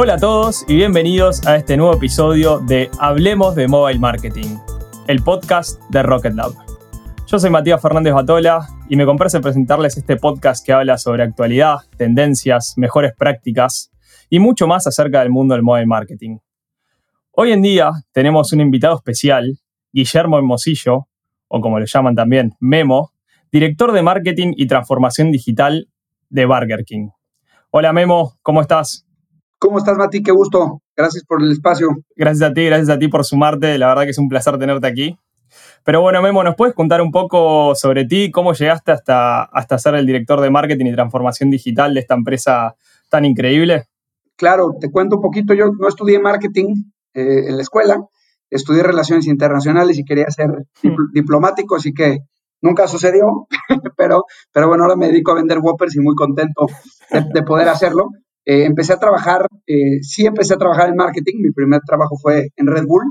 Hola a todos y bienvenidos a este nuevo episodio de Hablemos de Mobile Marketing, el podcast de Rocket Lab. Yo soy Matías Fernández Batola y me complace presentarles este podcast que habla sobre actualidad, tendencias, mejores prácticas y mucho más acerca del mundo del mobile marketing. Hoy en día tenemos un invitado especial, Guillermo Hermosillo, o como le llaman también, Memo, director de marketing y transformación digital de Burger King. Hola Memo, ¿cómo estás? ¿Cómo estás, Mati? Qué gusto. Gracias por el espacio. Gracias a ti, gracias a ti por sumarte. La verdad que es un placer tenerte aquí. Pero bueno, Memo, ¿nos puedes contar un poco sobre ti? ¿Cómo llegaste hasta, hasta ser el director de marketing y transformación digital de esta empresa tan increíble? Claro, te cuento un poquito. Yo no estudié marketing eh, en la escuela, estudié relaciones internacionales y quería ser mm. diplomático, así que nunca sucedió, pero, pero bueno, ahora me dedico a vender Whoppers y muy contento de poder hacerlo. Eh, empecé a trabajar, eh, sí empecé a trabajar en marketing, mi primer trabajo fue en Red Bull,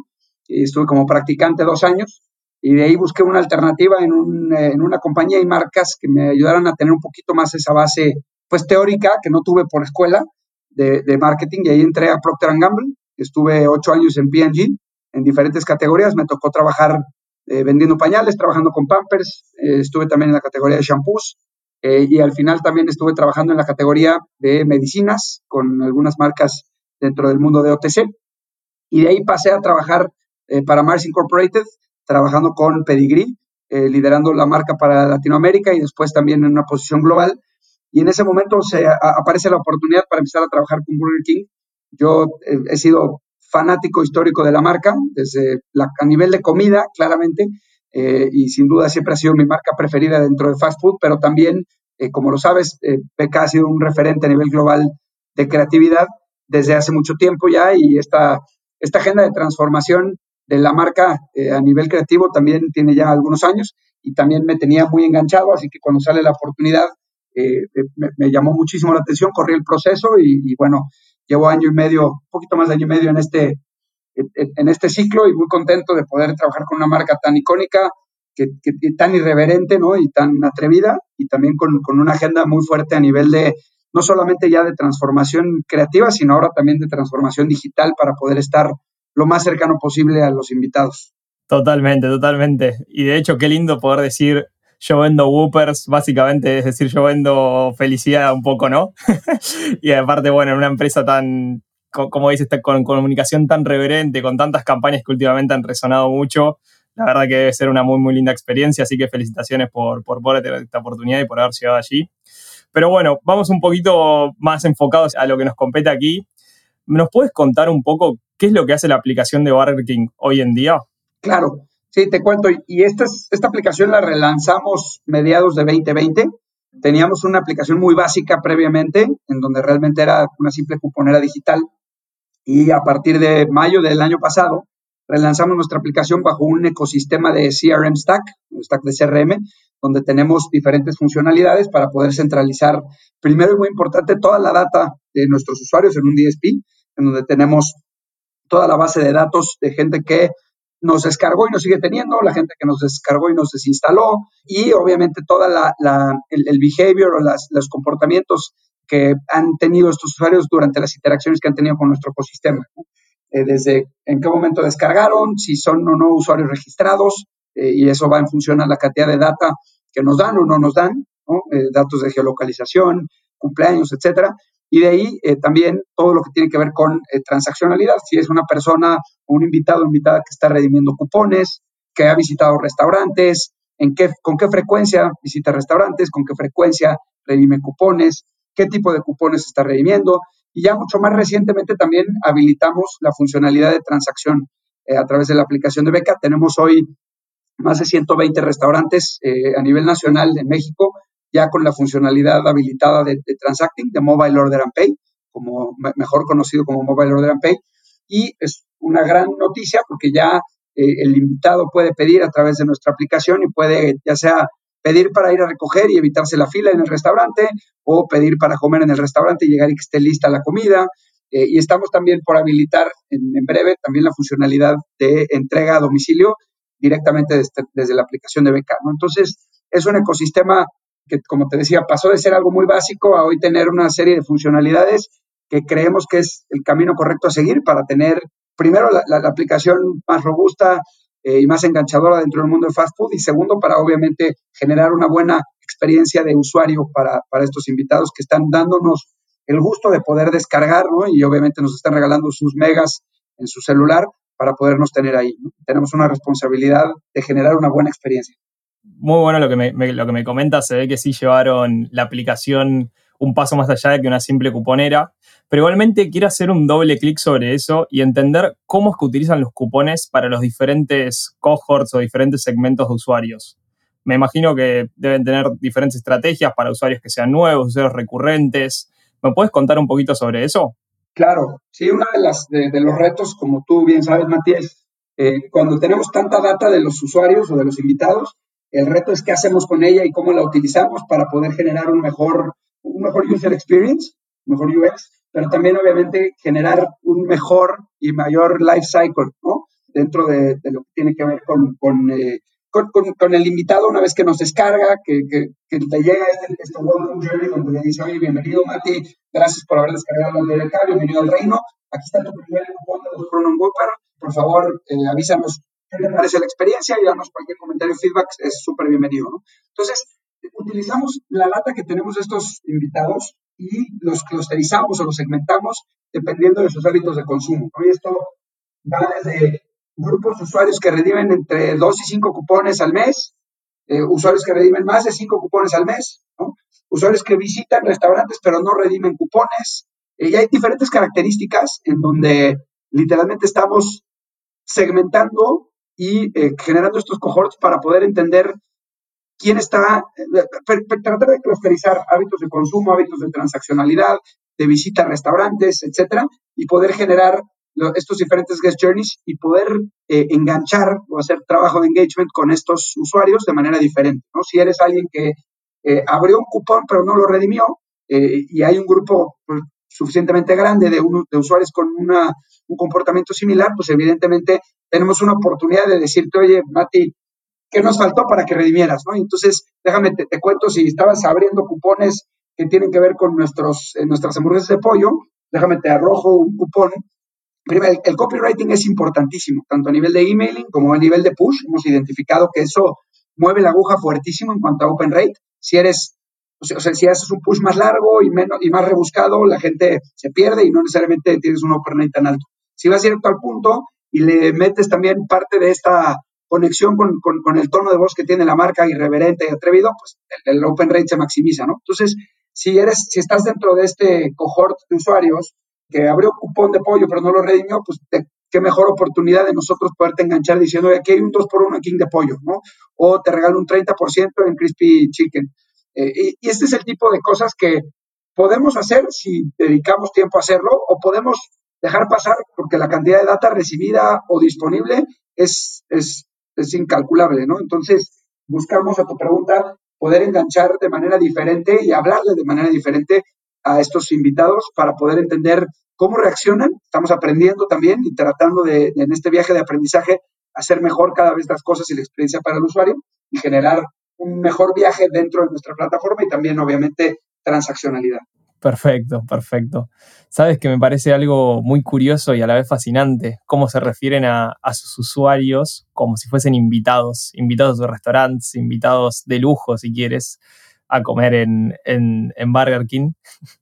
y estuve como practicante dos años, y de ahí busqué una alternativa en, un, eh, en una compañía y marcas que me ayudaran a tener un poquito más esa base, pues teórica, que no tuve por escuela de, de marketing, y ahí entré a Procter Gamble, estuve ocho años en P&G, en diferentes categorías, me tocó trabajar vendiendo pañales, trabajando con Pampers, estuve también en la categoría de shampoos, eh, y al final también estuve trabajando en la categoría de medicinas con algunas marcas dentro del mundo de OTC. Y de ahí pasé a trabajar eh, para Mars Incorporated, trabajando con Pedigree, eh, liderando la marca para Latinoamérica y después también en una posición global. Y en ese momento se aparece la oportunidad para empezar a trabajar con Burger King. Yo he sido fanático histórico de la marca, desde a nivel de comida, claramente, eh, y sin duda siempre ha sido mi marca preferida dentro de fast food, pero también, eh, como lo sabes, eh, ha sido un referente a nivel global de creatividad desde hace mucho tiempo ya y esta, esta agenda de transformación de la marca eh, a nivel creativo también tiene ya algunos años y también me tenía muy enganchado, así que cuando sale la oportunidad me, llamó muchísimo la atención, corrí el proceso y, y bueno, llevo año y medio, un poquito más de año y medio en este, en este ciclo y muy contento de poder trabajar con una marca tan icónica, que, tan irreverente ¿no? y tan atrevida y también con, con, una agenda muy fuerte a nivel de no solamente ya de transformación creativa, sino ahora también de transformación digital para poder estar lo más cercano posible a los invitados. Totalmente, totalmente. Y de hecho, qué lindo poder decir yo vendo Whoopers, básicamente, es decir, yo vendo felicidad un poco, ¿no? y aparte, bueno, en una empresa tan, como dices, con comunicación tan reverente, con tantas campañas que últimamente han resonado mucho, la verdad que debe ser una muy, muy linda experiencia, así que felicitaciones por, por tener esta oportunidad y por haber llegado allí. Pero bueno, vamos un poquito más enfocados a lo que nos compete aquí. ¿Nos puedes contar un poco qué es lo que hace la aplicación de Burger King hoy en día? Claro, sí, te cuento. Y esta, esta aplicación la relanzamos mediados de 2020. Teníamos una aplicación muy básica previamente, en donde realmente era una simple cuponera digital y a partir de mayo del año pasado relanzamos nuestra aplicación bajo un ecosistema de CRM Stack, un stack de CRM, donde tenemos diferentes funcionalidades para poder centralizar, primero y muy importante, toda la data de nuestros usuarios en un DSP, en donde tenemos toda la base de datos de gente que nos descargó y nos sigue teniendo, la gente que nos descargó y nos desinstaló, y obviamente toda la, el, behavior o los comportamientos que han tenido estos usuarios durante las interacciones que han tenido con nuestro ecosistema. Eh, desde en qué momento descargaron, si son o no usuarios registrados, eh, y eso va en función a la cantidad de data que nos dan o no nos dan, eh, datos de geolocalización, cumpleaños, etcétera. Y de ahí también todo lo que tiene que ver con transaccionalidad, si es una persona o un invitado o invitada que está redimiendo cupones, que ha visitado restaurantes, en qué, con qué frecuencia visita restaurantes, con qué frecuencia redime cupones, qué tipo de cupones está redimiendo. Y ya mucho más recientemente también habilitamos la funcionalidad de transacción eh, a través de la aplicación de Beca. Tenemos hoy más de 120 restaurantes eh, a nivel nacional en México, ya con la funcionalidad habilitada de, Transacting, de Mobile Order and Pay, como mejor conocido como Mobile Order and Pay. Y es una gran noticia porque ya eh, el invitado puede pedir a través de nuestra aplicación y puede ya sea pedir para ir a recoger y evitarse la fila en el restaurante o pedir para comer en el restaurante y llegar y que esté lista la comida. Eh, y estamos también por habilitar en, breve también la funcionalidad de entrega a domicilio directamente desde, la aplicación de Beca. Entonces, es un ecosistema que, como te decía, pasó de ser algo muy básico a hoy tener una serie de funcionalidades que creemos que es el camino correcto a seguir para tener, primero, la, aplicación más robusta eh, y más enganchadora dentro del mundo del fast food y segundo, para obviamente generar una buena experiencia de usuario para, para estos invitados que están dándonos el gusto de poder descargar, ¿no? Y obviamente nos están regalando sus megas en su celular para podernos tener ahí. Tenemos una responsabilidad de generar una buena experiencia. Muy bueno lo que me, lo que me se ve que sí llevaron la aplicación un paso más allá de que una simple cuponera, pero igualmente quiero hacer un doble clic sobre eso y entender cómo es que utilizan los cupones para los diferentes cohorts o diferentes segmentos de usuarios. Me imagino que deben tener diferentes estrategias para usuarios que sean nuevos, usuarios recurrentes. ¿Me puedes contar un poquito sobre eso? Claro, sí, uno de, las, de, los retos, como tú bien sabes, Matías, eh, cuando tenemos tanta data de los usuarios o de los invitados, el reto es qué hacemos con ella y cómo la utilizamos para poder generar un mejor, un mejor user experience, mejor UX, pero también obviamente generar un mejor y mayor life cycle, ¿no? Dentro de, lo que tiene que ver con, con eh, con, el invitado una vez que nos descarga, que, que, te llega este, este welcome journey donde le dice, oye, bienvenido Mati, gracias por haber descargado el DLK, bienvenido al reino, aquí está tu primer cupón de los Whopper, por favor, eh, avísanos qué te parece la experiencia y danos cualquier comentario feedback, es súper bienvenido, ¿no? Entonces, utilizamos la data que tenemos de estos invitados y los clusterizamos o los segmentamos dependiendo de sus hábitos de consumo. Hoy esto va desde grupos de usuarios que redimen entre 2 y 5 cupones al mes, eh, usuarios que redimen más de 5 cupones al mes, usuarios que visitan restaurantes pero no redimen cupones. Eh, y hay diferentes características en donde literalmente estamos segmentando y eh, generando estos cohorts para poder entender quién está, tratar de clusterizar hábitos de consumo, hábitos de transaccionalidad, de visita a restaurantes, etcétera, y poder generar estos diferentes guest journeys y poder eh, enganchar o hacer trabajo de engagement con estos usuarios de manera diferente. ¿no? Si eres alguien que eh, abrió un cupón pero no lo redimió eh, y hay un grupo pues, suficientemente grande de, de usuarios con una, un comportamiento similar, pues evidentemente tenemos una oportunidad de decirte, oye, Mati, ¿qué nos faltó para que redimieras? ¿no? Entonces, déjame, te, te, cuento, si estabas abriendo cupones que tienen que ver con nuestros, nuestras hamburguesas de pollo, déjame, te arrojo un cupón Primero, el, copywriting es importantísimo, tanto a nivel de emailing como a nivel de push. Hemos identificado que eso mueve la aguja fuertísimo en cuanto a open rate. Si eres, o sea, si haces un push más largo y, menos, y más rebuscado, la gente se pierde y no necesariamente tienes un open rate tan alto. Si vas directo al punto y le metes también parte de esta conexión con, con, el tono de voz que tiene la marca irreverente y atrevido, pues el, open rate se maximiza, ¿no? Entonces, si eres, si estás dentro de este cohort de usuarios, que abrió cupón de pollo pero no lo redimió, pues qué mejor oportunidad de nosotros poderte enganchar diciendo, aquí hay un 2 por 1 King de pollo, ¿no? O te regalo un 30% en Crispy Chicken. Eh, y, y, este es el tipo de cosas que podemos hacer si dedicamos tiempo a hacerlo o podemos dejar pasar porque la cantidad de data recibida o disponible es, es, es incalculable, ¿no? Entonces, buscamos a tu pregunta poder enganchar de manera diferente y hablarle de manera diferente a estos invitados para poder entender cómo reaccionan. Estamos aprendiendo también y tratando de, en este viaje de aprendizaje, hacer mejor cada vez las cosas y la experiencia para el usuario y generar un mejor viaje dentro de nuestra plataforma y también, obviamente, transaccionalidad. Perfecto, perfecto. Sabes que me parece algo muy curioso y a la vez fascinante cómo se refieren a, sus usuarios como si fuesen invitados, invitados de restaurantes, invitados de lujo, si quieres a comer en, en, en Burger King.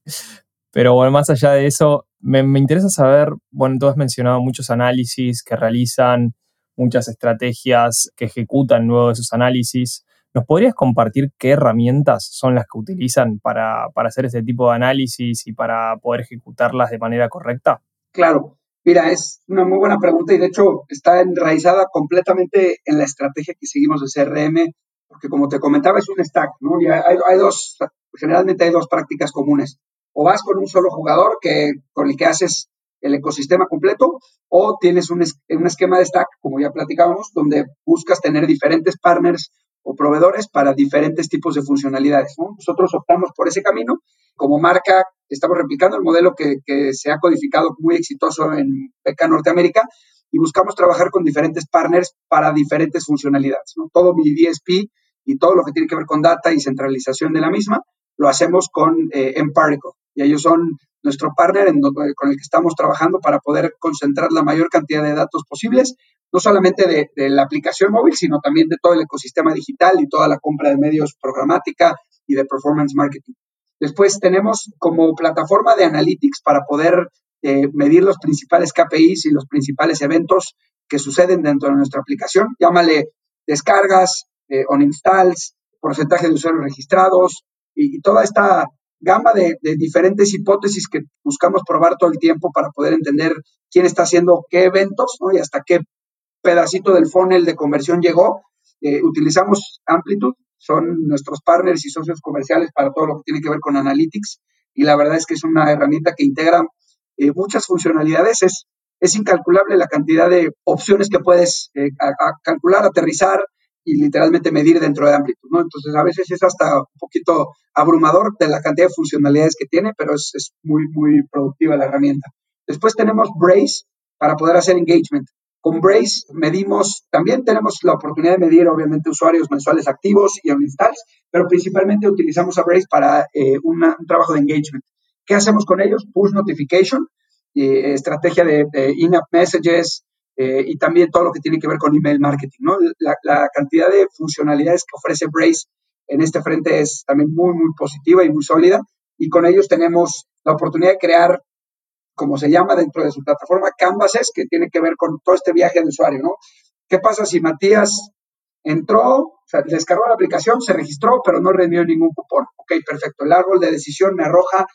Pero bueno, más allá de eso, me, me, interesa saber, bueno, tú has mencionado muchos análisis que realizan, muchas estrategias que ejecutan luego de esos análisis. ¿Nos podrías compartir qué herramientas son las que utilizan para, para hacer este tipo de análisis y para poder ejecutarlas de manera correcta? Claro, Mira, es una muy buena pregunta y de hecho está enraizada completamente en la estrategia que seguimos de CRM porque como te comentaba es un stack, ¿no? Y hay, dos, generalmente hay dos prácticas comunes. O vas con un solo jugador que, con el que haces el ecosistema completo, o tienes un, un esquema de stack, como ya platicábamos, donde buscas tener diferentes partners o proveedores para diferentes tipos de funcionalidades. ¿no? Nosotros optamos por ese camino. Como marca, estamos replicando el modelo que, se ha codificado muy exitoso en Beca Norteamérica, y buscamos trabajar con diferentes partners para diferentes funcionalidades. Todo mi DSP y todo lo que tiene que ver con data y centralización de la misma, lo hacemos con eh. Y ellos son nuestro partner con el que estamos trabajando para poder concentrar la mayor cantidad de datos posibles, no solamente de, de, la aplicación móvil, sino también de todo el ecosistema digital y toda la compra de medios programática y de performance marketing. Después tenemos como plataforma de analytics para poder eh, medir los principales KPIs y los principales eventos que suceden dentro de nuestra aplicación. Llámale descargas, eh, on installs, porcentaje de usuarios registrados y, toda esta gama de, diferentes hipótesis que buscamos probar todo el tiempo para poder entender quién está haciendo qué eventos y hasta qué pedacito del funnel de conversión llegó. Eh, utilizamos Amplitude son nuestros partners y socios comerciales para todo lo que tiene que ver con Analytics y la verdad es que es una herramienta que integra eh, muchas funcionalidades. Es, es incalculable la cantidad de opciones que puedes eh, calcular, aterrizar y literalmente medir dentro de Amplitude, ¿no? Entonces, a veces es hasta un poquito abrumador de la cantidad de funcionalidades que tiene, pero es, es muy, muy productiva la herramienta. Después tenemos Brace para poder hacer engagement. Con Brace medimos, también tenemos la oportunidad de medir, obviamente, usuarios mensuales activos y uninstalls, pero principalmente utilizamos a Brace para eh, un trabajo de engagement. ¿Qué hacemos con ellos? Push notification, eh, estrategia de, in-app messages eh, y también todo lo que tiene que ver con email marketing. ¿no? La, cantidad de funcionalidades que ofrece Brace en este frente es también muy, muy positiva y muy sólida. Y con ellos tenemos la oportunidad de crear como se llama dentro de su plataforma, Canvases, que tiene que ver con todo este viaje de usuario, ¿no? ¿Qué pasa si Matías entró, descargó la aplicación, se registró, pero no rendió ningún cupón? Ok, perfecto. El árbol de decisión me arroja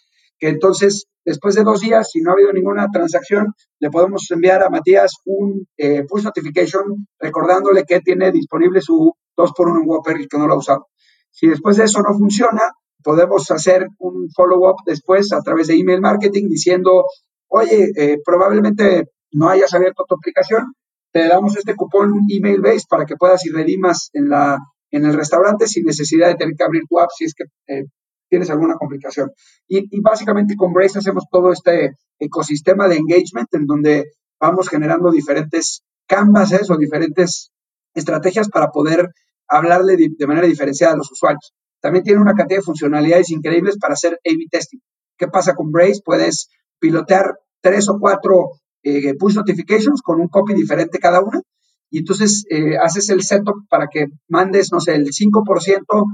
que entonces, después de dos días, si no ha habido ninguna transacción, le podemos enviar a Matías un eh, push notification recordándole que tiene disponible su 2x1 en Whopper y que no lo ha usado. Si después de eso no funciona, podemos hacer un follow-up después a través de email marketing diciendo, oye, eh, probablemente no hayas abierto tu aplicación, te damos este cupón email based para que puedas ir redimas en, la, en el restaurante sin necesidad de tener que abrir tu app si es que eh, tienes alguna complicación. Y, básicamente con Brace hacemos todo este ecosistema de engagement en donde vamos generando diferentes canvases o diferentes estrategias para poder hablarle de manera diferenciada a los usuarios. También tiene una cantidad de funcionalidades increíbles para hacer A-B testing. ¿Qué pasa con Brace? Puedes pilotear tres o cuatro eh, push notifications con un copy diferente cada una y entonces eh, haces el setup para que mandes, no sé, el 5%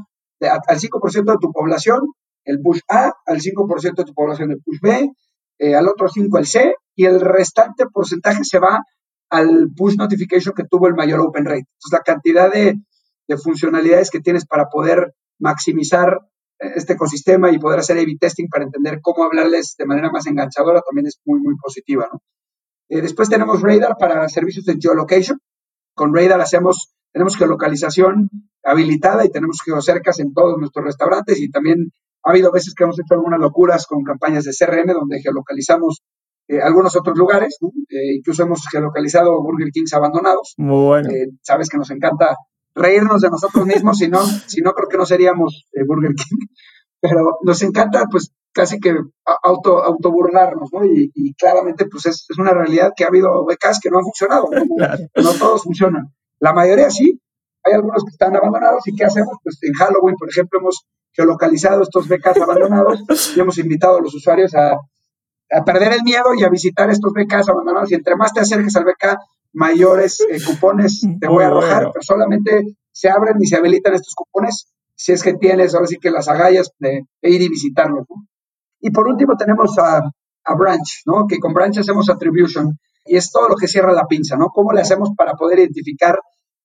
al 5% de tu población, el push A, al 5% de tu población el push B, eh, al otro 5 el C y el restante porcentaje se va al push notification que tuvo el mayor open rate. Entonces la cantidad de, de funcionalidades que tienes para poder maximizar este ecosistema y poder hacer A-B testing para entender cómo hablarles de manera más enganchadora también es muy, muy positiva. ¿no? Eh, después tenemos Radar para servicios de geolocation. Con Radar hacemos, tenemos geolocalización habilitada y tenemos geocercas en todos nuestros restaurantes y también ha habido veces que hemos hecho algunas locuras con campañas de CRM donde geolocalizamos eh, algunos otros lugares, eh, incluso hemos geolocalizado Burger Kings abandonados. Muy bueno. sabes que nos encanta reírnos de nosotros mismos, si no, si no creo que no seríamos eh, Burger King. Pero nos encanta, pues, casi que auto, auto burlarnos, ¿no? Y, claramente, pues, es, es, una realidad que ha habido becas que no han funcionado, ¿no? No todos funcionan. La mayoría sí, hay algunos que están abandonados y ¿qué hacemos? Pues en Halloween, por ejemplo, hemos geolocalizado estos becas abandonados y hemos invitado a los usuarios a, a perder el miedo y a visitar estos becas abandonados y entre más te acerques al beca, mayores eh, cupones te voy a arrojar, pero solamente se abren y se habilitan estos cupones si es que tienes ahora sí que las agallas de, ir y visitarlos. Y por último tenemos a, a, Branch, ¿no? que con Branch hacemos attribution y es todo lo que cierra la pinza, ¿no? ¿Cómo le hacemos para poder identificar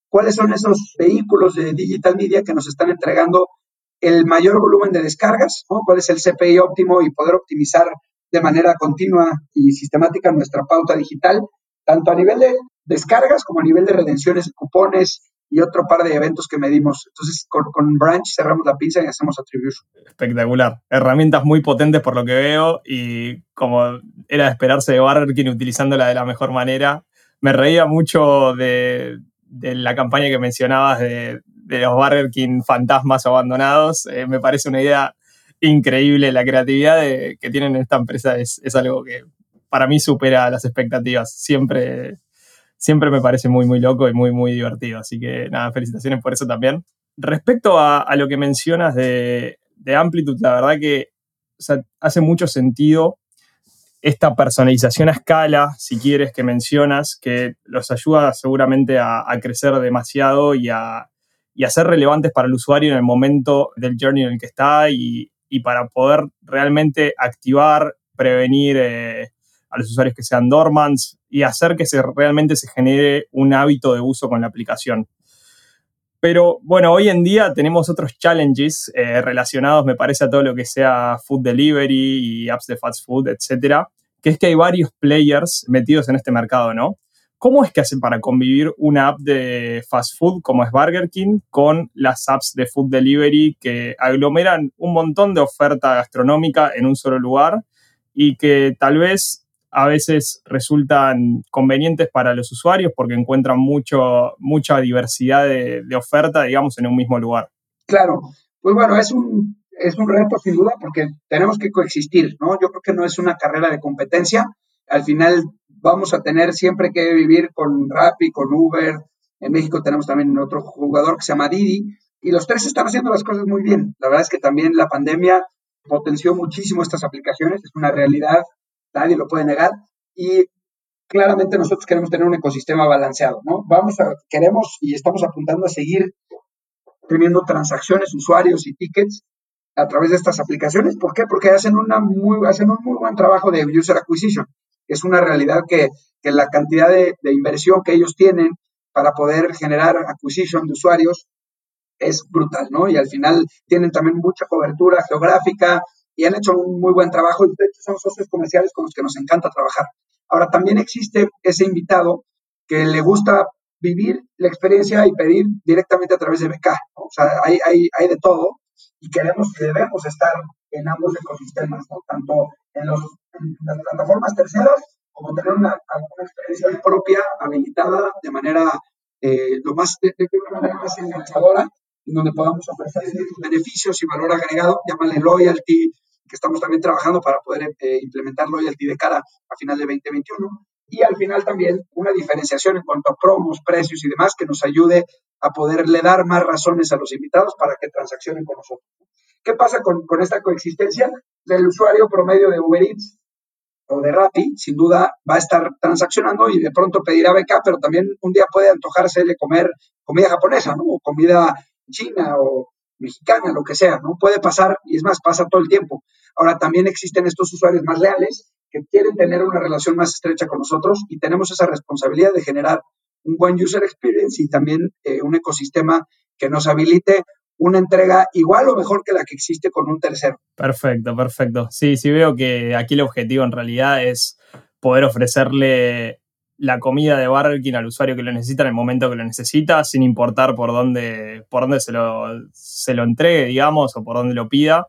cuáles son esos vehículos de digital media que nos están entregando el mayor volumen de descargas, ¿no? cuál es el CPI óptimo y poder optimizar de manera continua y sistemática nuestra pauta digital, tanto a nivel de descargas como a nivel de redenciones de cupones y otro par de eventos que medimos. Entonces, con, Branch cerramos la pinza y hacemos attribution. Espectacular. Herramientas muy potentes por lo que veo y como era de esperarse de Burger King utilizándola de la mejor manera. Me reía mucho de, la campaña que mencionabas de, los Burger King fantasmas abandonados. Eh, me parece una idea increíble. La creatividad que tienen en esta empresa es, es algo que para mí supera las expectativas. Siempre siempre me parece muy, muy loco y muy, muy divertido. Así que nada, felicitaciones por eso también. Respecto a, lo que mencionas de, Amplitude, la verdad que hace mucho sentido esta personalización a escala, si quieres, que mencionas, que los ayuda seguramente a, crecer demasiado y a, ser relevantes para el usuario en el momento del journey en el que está y, para poder realmente activar, prevenir eh, a los usuarios que sean dormants y hacer que se, realmente se genere un hábito de uso con la aplicación. Pero bueno, hoy en día tenemos otros challenges eh, relacionados, me parece, a todo lo que sea food delivery y apps de fast food, etcétera, que es que hay varios players metidos en este mercado, ¿no? ¿Cómo es que hacen para convivir una app de fast food como es Burger King con las apps de food delivery que aglomeran un montón de oferta gastronómica en un solo lugar y que tal vez a veces resultan convenientes para los usuarios porque encuentran mucho, mucha diversidad de, oferta, digamos, en un mismo lugar. Claro, pues bueno, es un, es un reto sin duda porque tenemos que coexistir, ¿no? Yo creo que no es una carrera de competencia. Al final vamos a tener siempre que vivir con Rappi, con Uber. En México tenemos también otro jugador que se llama Didi. Y los tres están haciendo las cosas muy bien. La verdad es que también la pandemia potenció muchísimo estas aplicaciones. Es una realidad nadie lo puede negar, y claramente nosotros queremos tener un ecosistema balanceado, ¿no? Vamos a, queremos y estamos apuntando a seguir teniendo transacciones, usuarios y tickets a través de estas aplicaciones. ¿Por qué? Porque hacen, una muy, hacen un muy buen trabajo de user acquisition. Es una realidad que, que la cantidad de, de, inversión que ellos tienen para poder generar acquisition de usuarios es brutal, ¿no? Y al final tienen también mucha cobertura geográfica, y han hecho un muy buen trabajo y de hecho son socios comerciales con los que nos encanta trabajar. Ahora, también existe ese invitado que le gusta vivir la experiencia y pedir directamente a través de BK. O sea, hay, hay, hay, de todo y queremos que debemos estar en ambos ecosistemas, tanto en, las plataformas terceras como tener una, experiencia propia, habilitada de manera, eh, lo más, de, de, manera más enganchadora en donde podamos ofrecer beneficios y valor agregado, llámale loyalty, que estamos también trabajando para poder eh, implementar loyalty de cara a final de 2021. Y al final también una diferenciación en cuanto a promos, precios y demás que nos ayude a poderle dar más razones a los invitados para que transaccionen con nosotros. ¿Qué pasa con, con esta coexistencia? El usuario promedio de Uber Eats o de Rappi, sin duda va a estar transaccionando y de pronto pedirá beca, pero también un día puede antojarse de comer comida japonesa, ¿no? O comida china o mexicana, lo que sea, ¿no? Puede pasar, y es más, pasa todo el tiempo. Ahora también existen estos usuarios más leales que quieren tener una relación más estrecha con nosotros y tenemos esa responsabilidad de generar un buen user experience y también eh, un ecosistema que nos habilite una entrega igual o mejor que la que existe con un tercero. Perfecto, perfecto. Sí, sí veo que aquí el objetivo en realidad es poder ofrecerle la comida de Burger King al usuario que lo necesita en el momento que lo necesita, sin importar por dónde, por dónde se, lo, se lo entregue, digamos, o por dónde lo pida.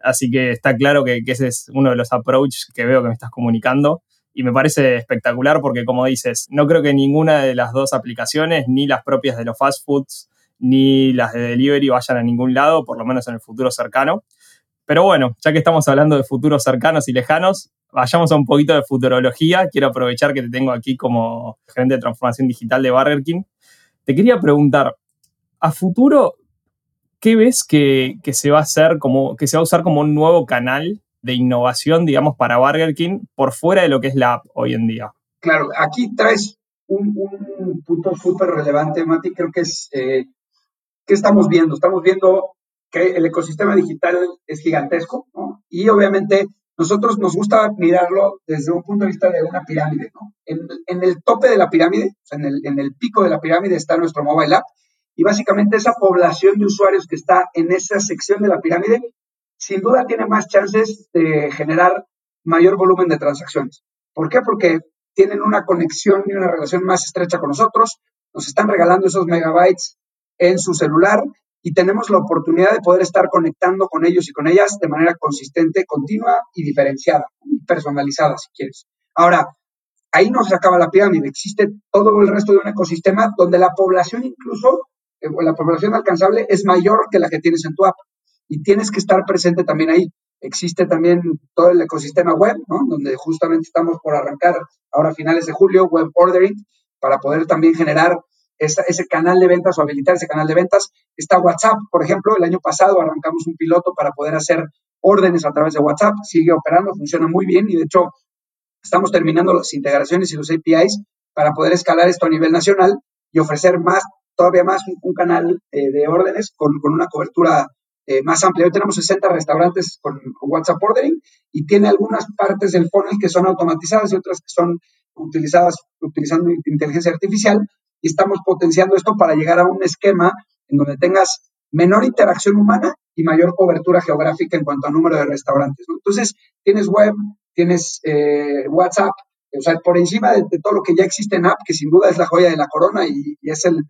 Así que está claro que, ese es uno de los approaches que veo que me estás comunicando. Y me parece espectacular porque, como dices, no creo que ninguna de las dos aplicaciones, ni las propias de los fast foods, ni las de delivery vayan a ningún lado, por lo menos en el futuro cercano. Pero bueno, ya que estamos hablando de futuros cercanos y lejanos, vayamos a un poquito de futurología. Quiero aprovechar que te tengo aquí como gerente de transformación digital de Burger King. Te quería preguntar, a futuro, ¿qué ves que, se va a hacer como, que se va a usar como un nuevo canal de innovación, digamos, para Burger King por fuera de lo que es la app hoy en día? Claro, aquí traes un, punto súper relevante, Mati, creo que es, eh, ¿qué estamos viendo? Estamos viendo que el ecosistema digital es gigantesco, ¿no? Y obviamente nosotros nos gusta mirarlo desde un punto de vista de una pirámide, ¿no? En, el tope de la pirámide, en el, en el pico de la pirámide está nuestro mobile app y básicamente esa población de usuarios que está en esa sección de la pirámide, sin duda tiene más chances de generar mayor volumen de transacciones. ¿Por qué? Porque tienen una conexión y una relación más estrecha con nosotros, nos están regalando esos megabytes en su celular y tenemos la oportunidad de poder estar conectando con ellos y con ellas de manera consistente, continua y diferenciada, personalizada, si quieres. Ahora, ahí no se acaba la pirámide, existe todo el resto de un ecosistema donde la población incluso, eh, la población alcanzable es mayor que la que tienes en tu app y tienes que estar presente también ahí. Existe también todo el ecosistema web, ¿no? donde justamente estamos por arrancar ahora a finales de julio, web ordering, para poder también generar ese canal de ventas o habilitar ese canal de ventas. Está WhatsApp, por ejemplo, el año pasado arrancamos un piloto para poder hacer órdenes a través de WhatsApp, sigue operando, funciona muy bien y de hecho Estamos terminando las integraciones y los APIs para poder escalar esto a nivel nacional y ofrecer más, todavía más un, canal eh, de órdenes con, con una cobertura eh, más amplia. Hoy tenemos 60 restaurantes con, WhatsApp Ordering y tiene algunas partes del funnel que son automatizadas y otras que son utilizadas utilizando inteligencia artificial y estamos potenciando esto para llegar a un esquema en donde tengas menor interacción humana y mayor cobertura geográfica en cuanto a número de restaurantes. Entonces, tienes web, tienes eh, WhatsApp, o sea, por encima de, todo lo que ya existe en app, que sin duda es la joya de la corona y, es el,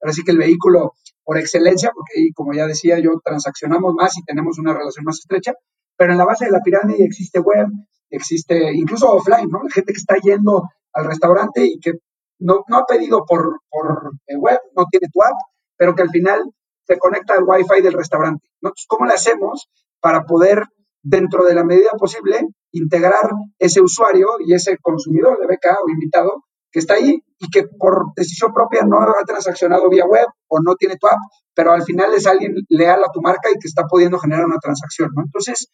ahora sí que el vehículo por excelencia, porque ahí, como ya decía yo, transaccionamos más y tenemos una relación más estrecha, pero en la base de la pirámide existe web, existe incluso offline, ¿no? La gente que está yendo al restaurante y que no, no ha pedido por, por web, no tiene tu app, pero que al final se conecta al Wi-Fi del restaurante. ¿cómo le hacemos para poder, dentro de la medida posible, integrar ese usuario y ese consumidor de BK o invitado que está ahí y que por decisión propia no ha transaccionado vía web o no tiene tu app, pero al final es alguien leal a tu marca y que está pudiendo generar una transacción, ¿no? Entonces,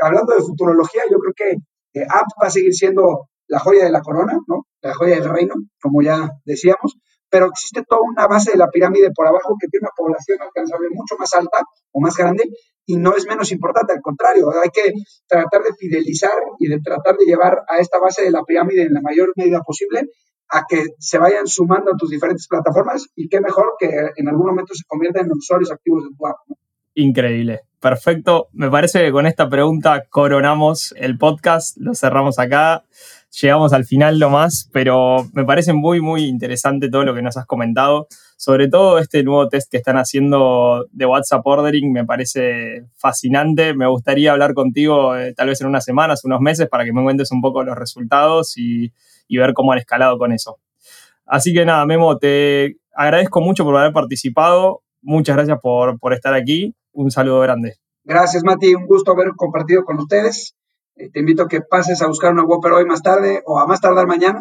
hablando de futurología, yo creo que eh, app va a seguir siendo la joya de la corona, ¿no? La joya del reino, como ya decíamos, pero existe toda una base de la pirámide por abajo que tiene una población alcanzable mucho más alta o más grande y no es menos importante, al contrario, hay que tratar de fidelizar y de tratar de llevar a esta base de la pirámide en la mayor medida posible a que se vayan sumando a tus diferentes plataformas y qué mejor que en algún momento se conviertan en usuarios activos de tu app. Increíble. Perfecto. Me parece que con esta pregunta coronamos el podcast, lo cerramos acá llegamos al final lo más, pero me parece muy, muy interesante todo lo que nos has comentado. Sobre todo este nuevo test que están haciendo de WhatsApp Ordering me parece fascinante. Me gustaría hablar contigo eh, tal vez en unas semanas, unos meses, para que me cuentes un poco los resultados y, y ver cómo han escalado con eso. Así que nada, Memo, te agradezco mucho por haber participado. Muchas gracias por, por estar aquí. Un saludo grande. Gracias, Mati. Un gusto haber compartido con ustedes eh, te invito a que pases a buscar una Whopper hoy más tarde o a más tardar mañana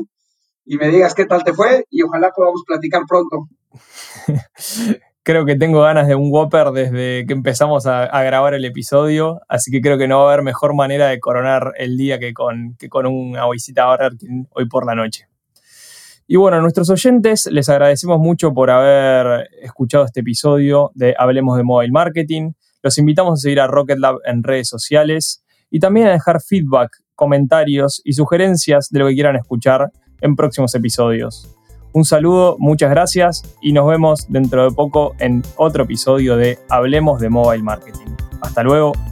y me digas qué tal te fue y ojalá podamos platicar pronto. creo que tengo ganas de un Whopper desde que empezamos a, grabar el episodio, así que creo que no va a haber mejor manera de coronar el día que con, que con una visita a hoy por la noche. Y bueno, a nuestros oyentes les agradecemos mucho por haber escuchado este episodio de Hablemos de Mobile Marketing. Los invitamos a seguir a Rocket Lab en redes sociales y también a dejar feedback, comentarios y sugerencias de lo que quieran escuchar en próximos episodios. Un saludo, muchas gracias y nos vemos dentro de poco en otro episodio de Hablemos de Mobile Marketing. Hasta luego.